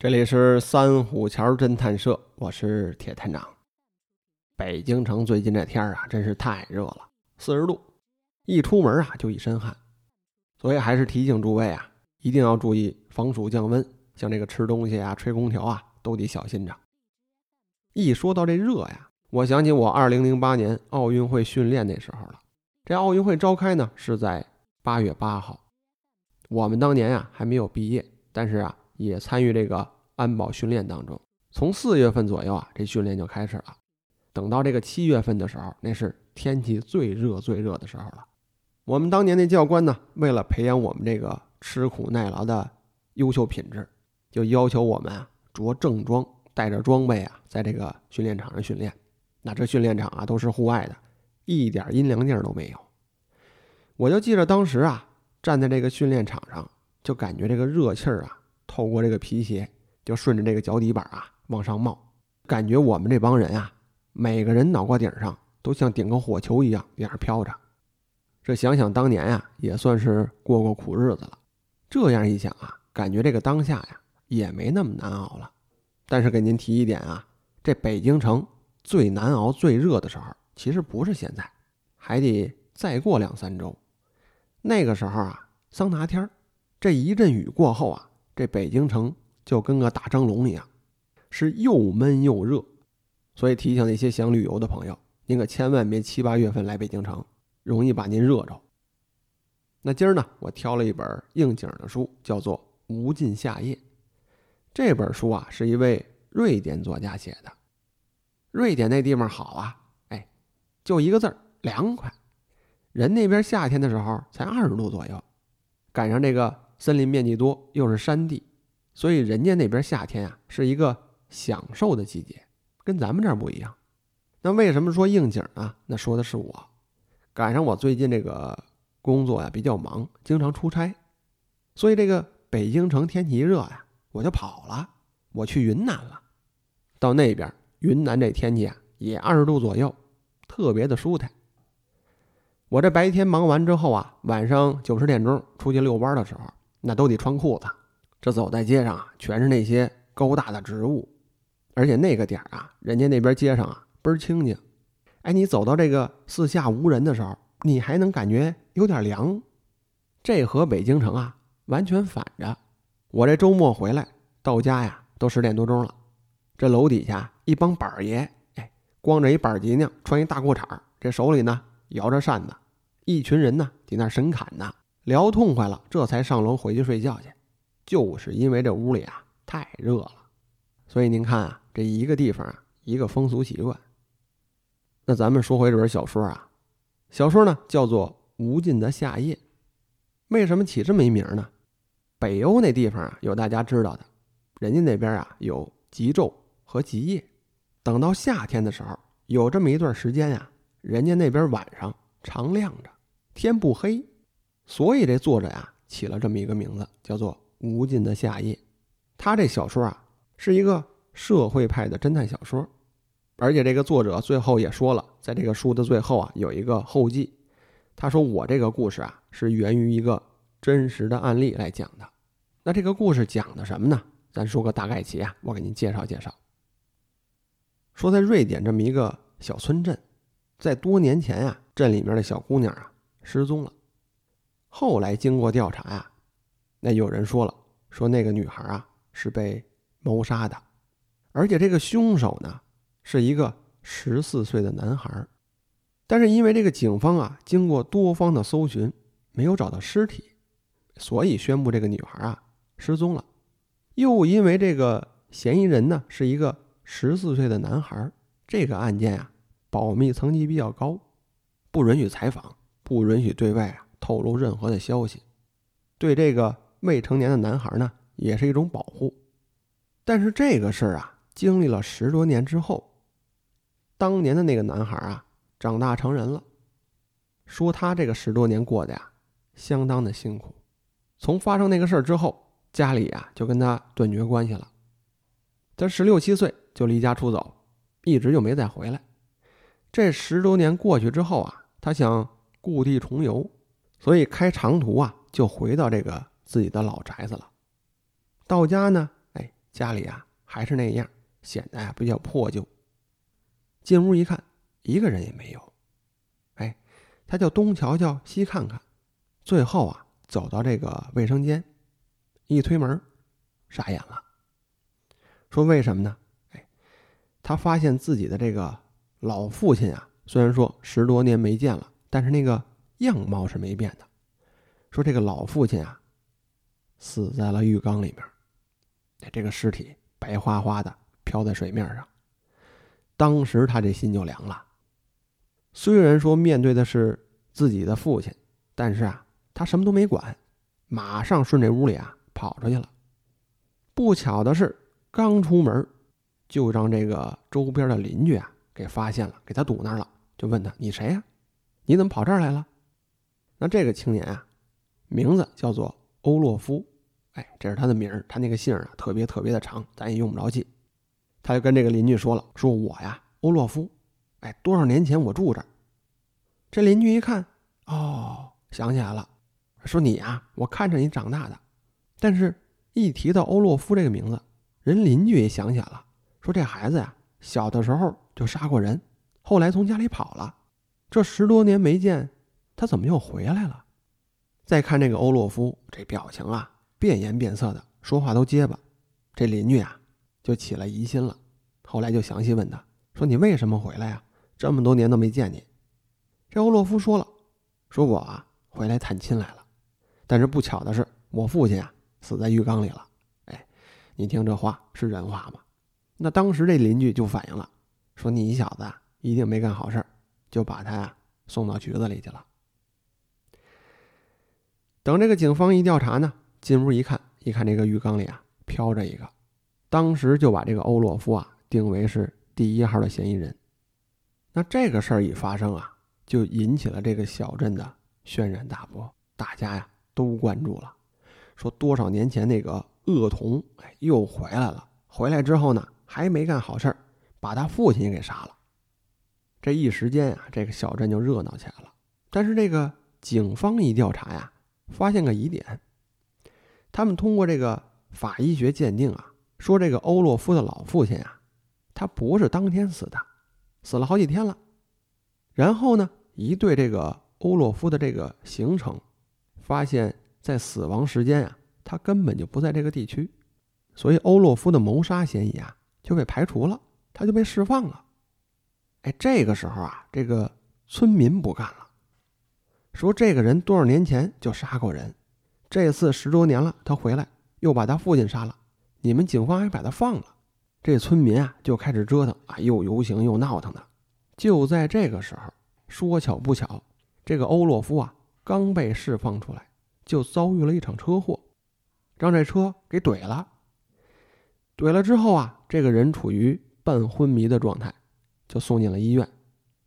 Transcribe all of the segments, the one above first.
这里是三虎桥侦探社，我是铁探长。北京城最近这天啊，真是太热了，四十度，一出门啊就一身汗。所以还是提醒诸位啊，一定要注意防暑降温，像这个吃东西啊、吹空调啊，都得小心着。一说到这热呀，我想起我二零零八年奥运会训练那时候了。这奥运会召开呢是在八月八号，我们当年啊还没有毕业，但是啊。也参与这个安保训练当中，从四月份左右啊，这训练就开始了。等到这个七月份的时候，那是天气最热最热的时候了。我们当年那教官呢，为了培养我们这个吃苦耐劳的优秀品质，就要求我们啊着正装，带着装备啊，在这个训练场上训练。那这训练场啊都是户外的，一点阴凉地儿都没有。我就记着当时啊，站在这个训练场上，就感觉这个热气儿啊。透过这个皮鞋，就顺着这个脚底板啊往上冒，感觉我们这帮人啊，每个人脑瓜顶上都像顶个火球一样在那飘着。这想想当年呀，也算是过过苦日子了。这样一想啊，感觉这个当下呀也没那么难熬了。但是给您提一点啊，这北京城最难熬、最热的时候，其实不是现在，还得再过两三周。那个时候啊，桑拿天儿这一阵雨过后啊。这北京城就跟个大蒸笼一样，是又闷又热，所以提醒那些想旅游的朋友，您可千万别七八月份来北京城，容易把您热着。那今儿呢，我挑了一本应景的书，叫做《无尽夏夜》。这本书啊，是一位瑞典作家写的。瑞典那地方好啊，哎，就一个字儿凉快。人那边夏天的时候才二十度左右，赶上这个。森林面积多，又是山地，所以人家那边夏天啊是一个享受的季节，跟咱们这儿不一样。那为什么说应景呢？那说的是我，赶上我最近这个工作呀比较忙，经常出差，所以这个北京城天气一热呀，我就跑了，我去云南了。到那边云南这天气啊也二十度左右，特别的舒坦。我这白天忙完之后啊，晚上九十点钟出去遛弯的时候。那都得穿裤子，这走在街上啊，全是那些高大的植物，而且那个点儿啊，人家那边街上啊倍儿清静。哎，你走到这个四下无人的时候，你还能感觉有点凉。这和北京城啊完全反着。我这周末回来到家呀，都十点多钟了。这楼底下一帮板儿爷，哎，光着一板儿脊梁，穿一大裤衩儿这手里呢摇着扇子，一群人呢在那神侃呢。聊痛快了，这才上楼回去睡觉去。就是因为这屋里啊太热了，所以您看啊，这一个地方啊，一个风俗习惯。那咱们说回这本小说啊，小说呢叫做《无尽的夏夜》。为什么起这么一名呢？北欧那地方啊，有大家知道的，人家那边啊有极昼和极夜。等到夏天的时候，有这么一段时间呀，人家那边晚上常亮着，天不黑。所以这作者呀起了这么一个名字，叫做《无尽的夏夜》。他这小说啊是一个社会派的侦探小说，而且这个作者最后也说了，在这个书的最后啊有一个后记，他说我这个故事啊是源于一个真实的案例来讲的。那这个故事讲的什么呢？咱说个大概齐啊，我给您介绍介绍。说在瑞典这么一个小村镇，在多年前啊，镇里面的小姑娘啊失踪了。后来经过调查呀，那有人说了，说那个女孩啊是被谋杀的，而且这个凶手呢是一个十四岁的男孩。但是因为这个警方啊经过多方的搜寻，没有找到尸体，所以宣布这个女孩啊失踪了。又因为这个嫌疑人呢是一个十四岁的男孩，这个案件啊保密层级比较高，不允许采访，不允许对外啊。透露任何的消息，对这个未成年的男孩呢，也是一种保护。但是这个事儿啊，经历了十多年之后，当年的那个男孩啊，长大成人了，说他这个十多年过得呀，相当的辛苦。从发生那个事儿之后，家里啊就跟他断绝关系了。他十六七岁就离家出走，一直就没再回来。这十多年过去之后啊，他想故地重游。所以开长途啊，就回到这个自己的老宅子了。到家呢，哎，家里啊还是那样，显得啊比较破旧。进屋一看，一个人也没有。哎，他就东瞧瞧西看看，最后啊走到这个卫生间，一推门，傻眼了。说为什么呢？哎，他发现自己的这个老父亲啊，虽然说十多年没见了，但是那个样貌是没变的。说这个老父亲啊，死在了浴缸里面。这个尸体白花花的飘在水面上，当时他这心就凉了。虽然说面对的是自己的父亲，但是啊，他什么都没管，马上顺这屋里啊跑出去了。不巧的是，刚出门，就让这个周边的邻居啊给发现了，给他堵那儿了，就问他：“你谁呀？你怎么跑这儿来了？”那这个青年啊，名字叫做欧洛夫。哎，这是他的名儿，他那个姓儿啊特别特别的长，咱也用不着记。他就跟这个邻居说了：“说我呀，欧洛夫，哎，多少年前我住这儿。”这邻居一看，哦，想起来了，说：“你呀，我看着你长大的。”但是，一提到欧洛夫这个名字，人邻居也想起来了，说：“这孩子呀，小的时候就杀过人，后来从家里跑了，这十多年没见，他怎么又回来了？”再看这个欧洛夫，这表情啊。变颜变色的说话都结巴，这邻居啊就起了疑心了。后来就详细问他说：“你为什么回来呀？这么多年都没见你。”这欧洛夫说了：“说我啊回来探亲来了，但是不巧的是我父亲啊死在浴缸里了。”哎，你听这话是人话吗？那当时这邻居就反映了，说：“你小子一定没干好事儿就把他呀送到局子里去了。”等这个警方一调查呢。进屋一看，一看这个浴缸里啊飘着一个，当时就把这个欧洛夫啊定为是第一号的嫌疑人。那这个事儿一发生啊，就引起了这个小镇的轩然大波，大家呀都关注了，说多少年前那个恶童哎又回来了，回来之后呢还没干好事儿，把他父亲也给杀了。这一时间啊，这个小镇就热闹起来了。但是这个警方一调查呀，发现个疑点。他们通过这个法医学鉴定啊，说这个欧洛夫的老父亲啊，他不是当天死的，死了好几天了。然后呢，一对这个欧洛夫的这个行程，发现在死亡时间啊，他根本就不在这个地区，所以欧洛夫的谋杀嫌疑啊就被排除了，他就被释放了。哎，这个时候啊，这个村民不干了，说这个人多少年前就杀过人。这次十多年了，他回来又把他父亲杀了，你们警方还把他放了，这村民啊就开始折腾啊，又游行又闹腾的。就在这个时候，说巧不巧，这个欧洛夫啊刚被释放出来，就遭遇了一场车祸，让这车给怼了。怼了之后啊，这个人处于半昏迷的状态，就送进了医院。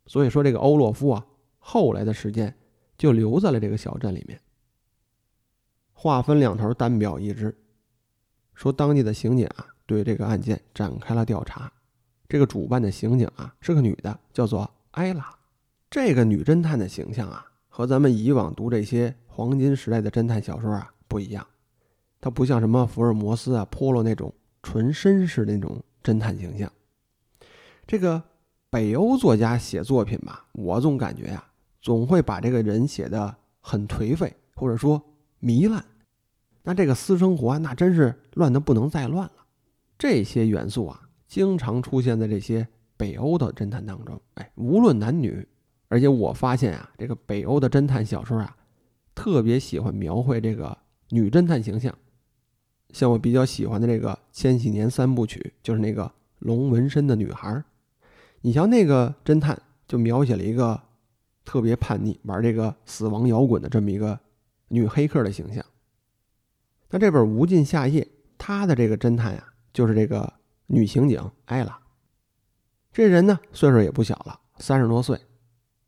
所以说，这个欧洛夫啊，后来的时间就留在了这个小镇里面。话分两头，单表一支，说当地的刑警啊，对这个案件展开了调查。这个主办的刑警啊，是个女的，叫做艾拉。这个女侦探的形象啊，和咱们以往读这些黄金时代的侦探小说啊不一样。她不像什么福尔摩斯啊、波洛那种纯绅士那种侦探形象。这个北欧作家写作品吧，我总感觉呀，总会把这个人写的很颓废，或者说糜烂。那这个私生活那真是乱的不能再乱了。这些元素啊，经常出现在这些北欧的侦探当中。哎，无论男女，而且我发现啊，这个北欧的侦探小说啊，特别喜欢描绘这个女侦探形象。像我比较喜欢的这个千禧年三部曲，就是那个龙纹身的女孩。你像那个侦探，就描写了一个特别叛逆、玩这个死亡摇滚的这么一个女黑客的形象。那这本《无尽夏夜》，他的这个侦探呀，就是这个女刑警艾拉。这人呢，岁数也不小了，三十多岁，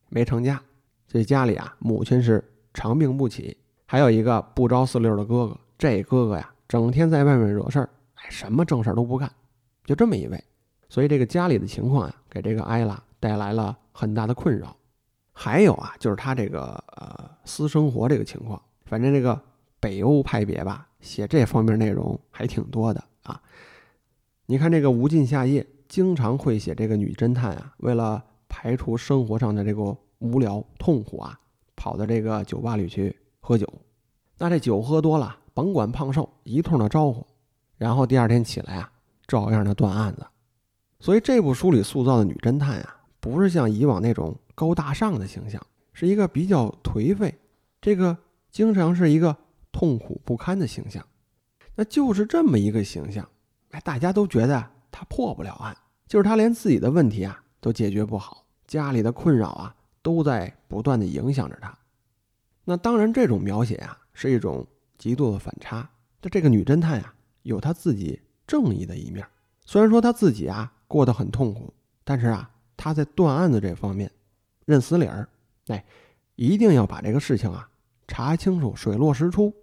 没成家。这家里啊，母亲是长病不起，还有一个不着四六的哥哥。这哥哥呀，整天在外面惹事儿，哎，什么正事儿都不干，就这么一位。所以这个家里的情况呀，给这个艾拉带来了很大的困扰。还有啊，就是他这个呃私生活这个情况，反正这个北欧派别吧。写这方面内容还挺多的啊，你看这个无尽夏夜，经常会写这个女侦探啊，为了排除生活上的这个无聊痛苦啊，跑到这个酒吧里去喝酒。那这酒喝多了，甭管胖瘦，一通的招呼，然后第二天起来啊，照样的断案子。所以这部书里塑造的女侦探啊，不是像以往那种高大上的形象，是一个比较颓废，这个经常是一个痛苦不堪的形象。那就是这么一个形象。哎，大家都觉得他破不了案，就是他连自己的问题啊都解决不好，家里的困扰啊都在不断的影响着他。那当然，这种描写啊是一种极度的反差。那这个女侦探啊，有她自己正义的一面。虽然说她自己啊过得很痛苦，但是啊，他在断案子这方面认死理儿，哎，一定要把这个事情啊查清楚，水落石出，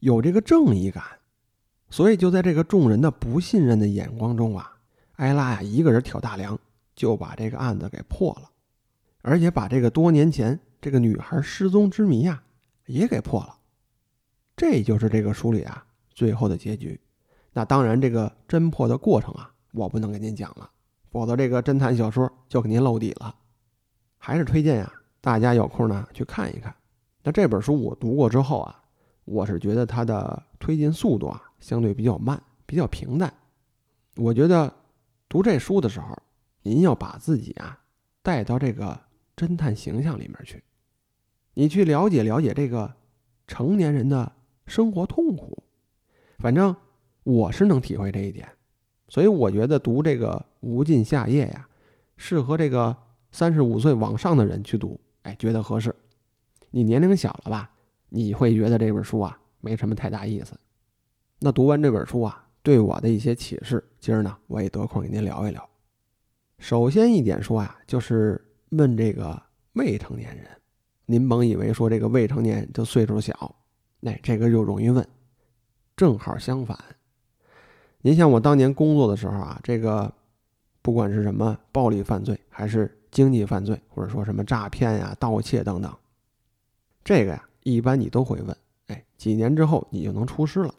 有这个正义感。所以就在这个众人的不信任的眼光中啊，艾拉呀一个人挑大梁，就把这个案子给破了，而且把这个多年前这个女孩失踪之谜啊也给破了。这就是这个书里啊最后的结局。那当然，这个侦破的过程啊，我不能给您讲了，否则这个侦探小说就给您露底了。还是推荐呀，大家有空呢去看一看。那这本书我读过之后啊，我是觉得它的推进速度啊。相对比较慢，比较平淡。我觉得读这书的时候，您要把自己啊带到这个侦探形象里面去，你去了解了解这个成年人的生活痛苦。反正我是能体会这一点，所以我觉得读这个《无尽夏夜》呀，适合这个三十五岁往上的人去读，哎，觉得合适。你年龄小了吧，你会觉得这本书啊没什么太大意思。那读完这本书啊，对我的一些启示，今儿呢，我也得空给您聊一聊。首先一点说啊，就是问这个未成年人，您甭以为说这个未成年就岁数小，那这个就容易问。正好相反，您像我当年工作的时候啊，这个不管是什么暴力犯罪，还是经济犯罪，或者说什么诈骗呀、盗窃等等，这个呀，一般你都会问，哎，几年之后你就能出师了。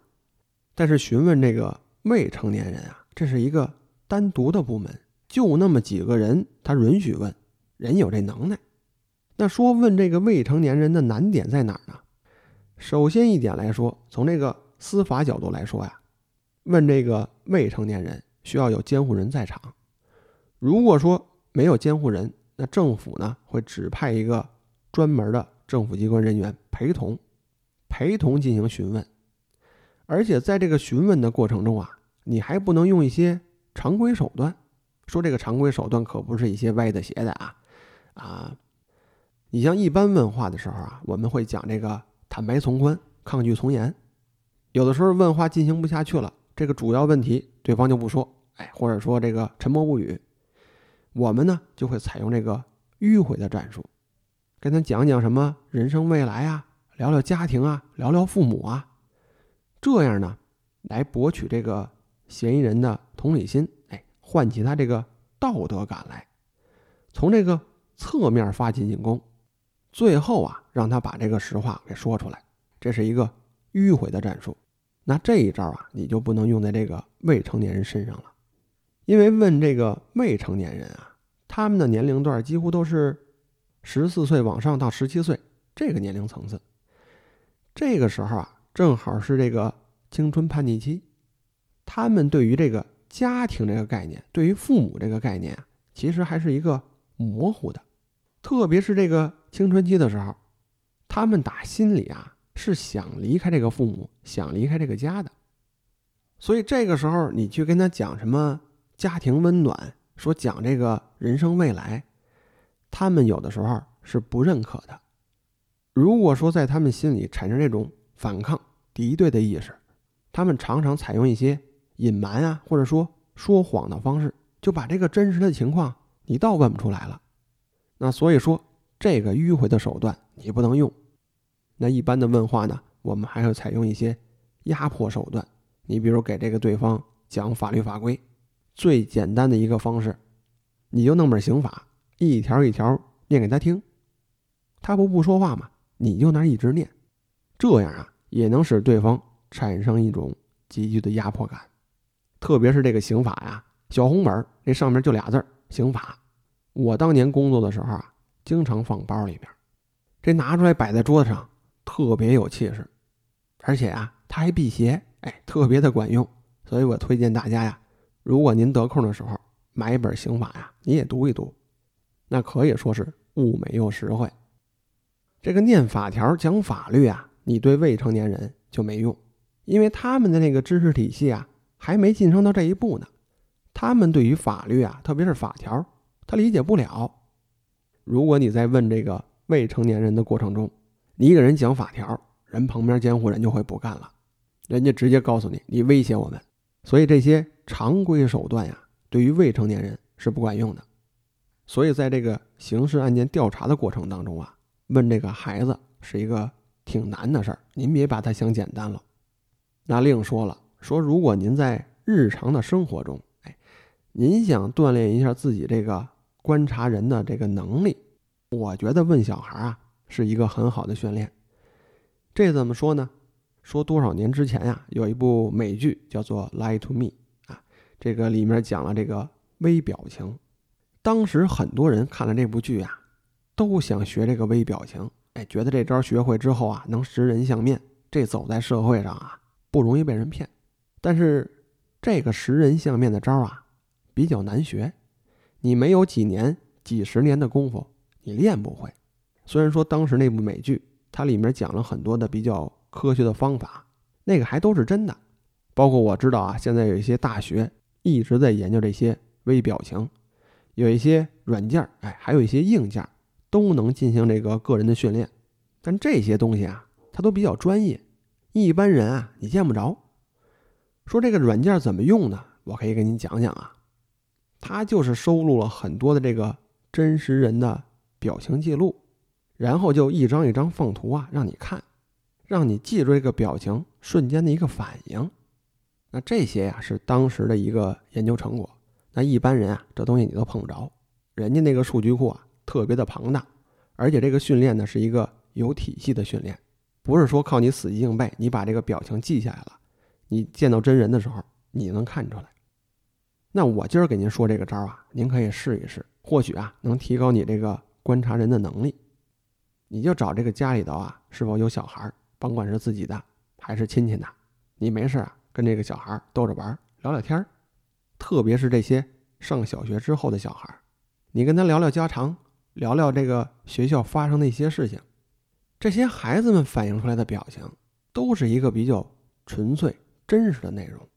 但是询问这个未成年人啊，这是一个单独的部门，就那么几个人，他允许问，人有这能耐。那说问这个未成年人的难点在哪儿呢？首先一点来说，从这个司法角度来说呀，问这个未成年人需要有监护人在场。如果说没有监护人，那政府呢会指派一个专门的政府机关人员陪同，陪同进行询问。而且在这个询问的过程中啊，你还不能用一些常规手段。说这个常规手段可不是一些歪的邪的啊啊！你像一般问话的时候啊，我们会讲这个坦白从宽，抗拒从严。有的时候问话进行不下去了，这个主要问题对方就不说，哎，或者说这个沉默不语，我们呢就会采用这个迂回的战术，跟他讲讲什么人生未来啊，聊聊家庭啊，聊聊父母啊。这样呢，来博取这个嫌疑人的同理心，哎，唤起他这个道德感来，从这个侧面发起进攻，最后啊，让他把这个实话给说出来，这是一个迂回的战术。那这一招啊，你就不能用在这个未成年人身上了，因为问这个未成年人啊，他们的年龄段几乎都是十四岁往上到十七岁这个年龄层次，这个时候啊。正好是这个青春叛逆期，他们对于这个家庭这个概念，对于父母这个概念啊，其实还是一个模糊的。特别是这个青春期的时候，他们打心里啊是想离开这个父母，想离开这个家的。所以这个时候你去跟他讲什么家庭温暖，说讲这个人生未来，他们有的时候是不认可的。如果说在他们心里产生这种，反抗敌对的意识，他们常常采用一些隐瞒啊，或者说说谎的方式，就把这个真实的情况你倒问不出来了。那所以说，这个迂回的手段你不能用。那一般的问话呢，我们还会采用一些压迫手段。你比如给这个对方讲法律法规，最简单的一个方式，你就弄本刑法，一条一条念给他听，他不不说话嘛，你就那一直念。这样啊，也能使对方产生一种急剧的压迫感，特别是这个刑法呀，小红本那上面就俩字儿“刑法”。我当年工作的时候啊，经常放包里面，这拿出来摆在桌子上，特别有气势，而且啊，它还辟邪，哎，特别的管用。所以我推荐大家呀，如果您得空的时候买一本刑法呀，你也读一读，那可以说是物美又实惠。这个念法条讲法律啊，你对未成年人就没用，因为他们的那个知识体系啊，还没晋升到这一步呢。他们对于法律啊，特别是法条，他理解不了。如果你在问这个未成年人的过程中，你一个人讲法条，人旁边监护人就会不干了，人家直接告诉你，你威胁我们。所以这些常规手段呀，对于未成年人是不管用的。所以在这个刑事案件调查的过程当中啊，问这个孩子是一个挺难的事儿。您别把它想简单了。那另说了，说如果您在日常的生活中，哎，您想锻炼一下自己这个观察人的这个能力，我觉得问小孩啊是一个很好的训练。这怎么说呢？说多少年之前呀，有一部美剧叫做《Lie to Me》啊，这个里面讲了这个微表情。当时很多人看了这部剧啊，都想学这个微表情，哎，觉得这招学会之后啊，能识人相面，这走在社会上啊，不容易被人骗。但是这个识人相面的招啊，比较难学，你没有几年、几十年的功夫，你练不会。虽然说当时那部美剧，它里面讲了很多的比较。科学的方法，那个还都是真的，包括我知道啊，现在有一些大学一直在研究这些微表情，有一些软件哎，还有一些硬件都能进行这个个人的训练。但这些东西啊，它都比较专业，一般人啊你见不着。说这个软件怎么用呢？我可以给您讲讲啊，它就是收录了很多的这个真实人的表情记录，然后就一张一张放图啊，让你看。让你记住这个表情瞬间的一个反应，那这些呀是当时的一个研究成果。那一般人啊，这东西你都碰不着。人家那个数据库啊特别的庞大，而且这个训练呢是一个有体系的训练，不是说靠你死记硬背，你把这个表情记下来了，你见到真人的时候你能看出来。那我今儿给您说这个招啊，您可以试一试，或许啊能提高你这个观察人的能力。你就找这个家里头啊是否有小孩儿。甭管是自己的还是亲戚的，你没事啊，跟这个小孩逗着玩，聊聊天特别是这些上小学之后的小孩你跟他聊聊家常，聊聊这个学校发生的一些事情，这些孩子们反映出来的表情，都是一个比较纯粹、真实的内容。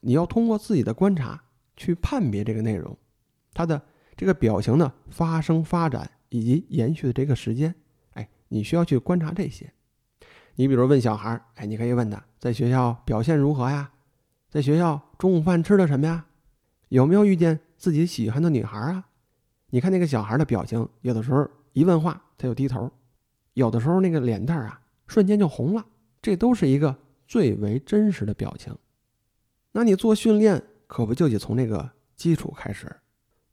你要通过自己的观察去判别这个内容，他的这个表情的发生、发展以及延续的这个时间，哎，你需要去观察这些。你比如问小孩哎，你可以问他在学校表现如何呀？在学校中午饭吃的什么呀？有没有遇见自己喜欢的女孩啊？你看那个小孩的表情，有的时候一问话他就低头，有的时候那个脸蛋啊瞬间就红了，这都是一个最为真实的表情。那你做训练可不就得从这个基础开始？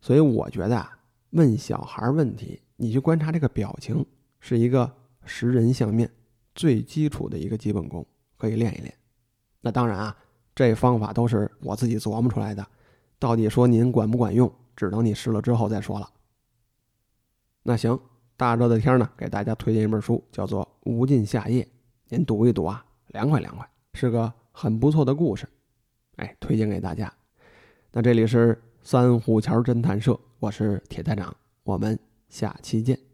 所以我觉得啊，问小孩问题，你去观察这个表情，是一个识人相面。最基础的一个基本功可以练一练，那当然啊，这方法都是我自己琢磨出来的，到底说您管不管用，只能你试了之后再说了。那行，大热的天呢，给大家推荐一本书，叫做《无尽夏夜》，您读一读啊，凉快凉快，是个很不错的故事，哎，推荐给大家。那这里是三虎桥侦探社，我是铁探长，我们下期见。